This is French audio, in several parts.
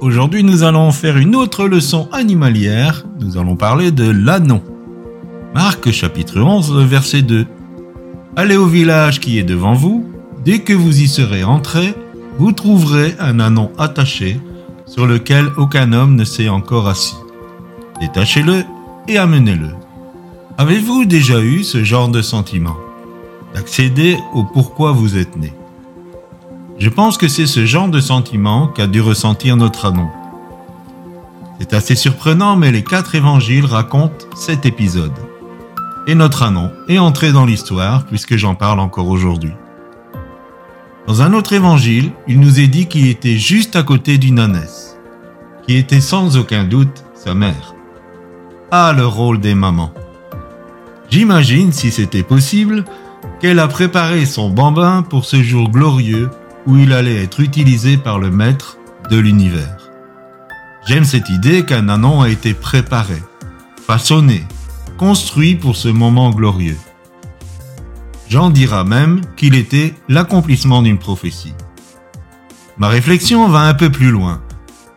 Aujourd'hui, nous allons faire une autre leçon animalière. Nous allons parler de l'anon. Marc chapitre 11, verset 2. Allez au village qui est devant vous. Dès que vous y serez entrés, vous trouverez un anon attaché sur lequel aucun homme ne s'est encore assis. Détachez-le et amenez-le. Avez-vous déjà eu ce genre de sentiment? D'accéder au pourquoi vous êtes né? Je pense que c'est ce genre de sentiment qu'a dû ressentir notre anon. C'est assez surprenant, mais les quatre évangiles racontent cet épisode. Et notre anon est entré dans l'histoire puisque j'en parle encore aujourd'hui. Dans un autre évangile, il nous est dit qu'il était juste à côté d'une ânesse, qui était sans aucun doute sa mère. Ah, le rôle des mamans. J'imagine, si c'était possible, qu'elle a préparé son bambin pour ce jour glorieux où il allait être utilisé par le maître de l'univers. J'aime cette idée qu'un anon a été préparé, façonné, construit pour ce moment glorieux. Jean dira même qu'il était l'accomplissement d'une prophétie. Ma réflexion va un peu plus loin.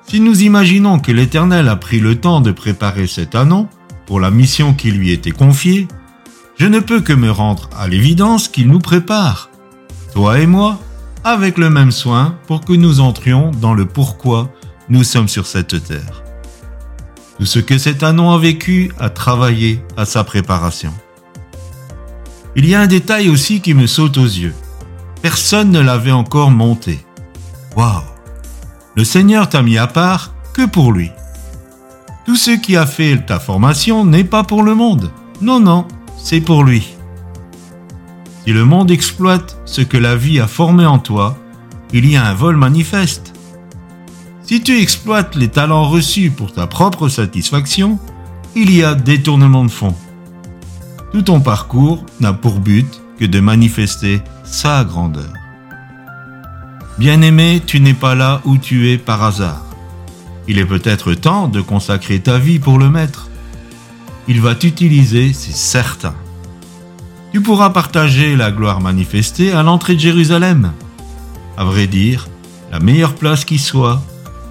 Si nous imaginons que l'Éternel a pris le temps de préparer cet anon pour la mission qui lui était confiée, je ne peux que me rendre à l'évidence qu'il nous prépare, toi et moi, avec le même soin pour que nous entrions dans le pourquoi nous sommes sur cette terre. Tout ce que cet anon a vécu a travaillé à sa préparation. Il y a un détail aussi qui me saute aux yeux. Personne ne l'avait encore monté. Waouh Le Seigneur t'a mis à part que pour lui. Tout ce qui a fait ta formation n'est pas pour le monde. Non, non, c'est pour lui. Si le monde exploite ce que la vie a formé en toi, il y a un vol manifeste. Si tu exploites les talents reçus pour ta propre satisfaction, il y a détournement de fond. Tout ton parcours n'a pour but que de manifester sa grandeur. Bien-aimé, tu n'es pas là où tu es par hasard. Il est peut-être temps de consacrer ta vie pour le Maître. Il va t'utiliser, c'est certain. Tu pourras partager la gloire manifestée à l'entrée de Jérusalem. À vrai dire, la meilleure place qui soit,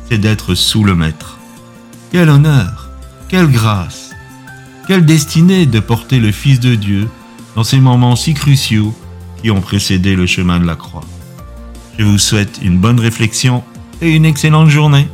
c'est d'être sous le Maître. Quel honneur, quelle grâce, quelle destinée de porter le Fils de Dieu dans ces moments si cruciaux qui ont précédé le chemin de la croix. Je vous souhaite une bonne réflexion et une excellente journée.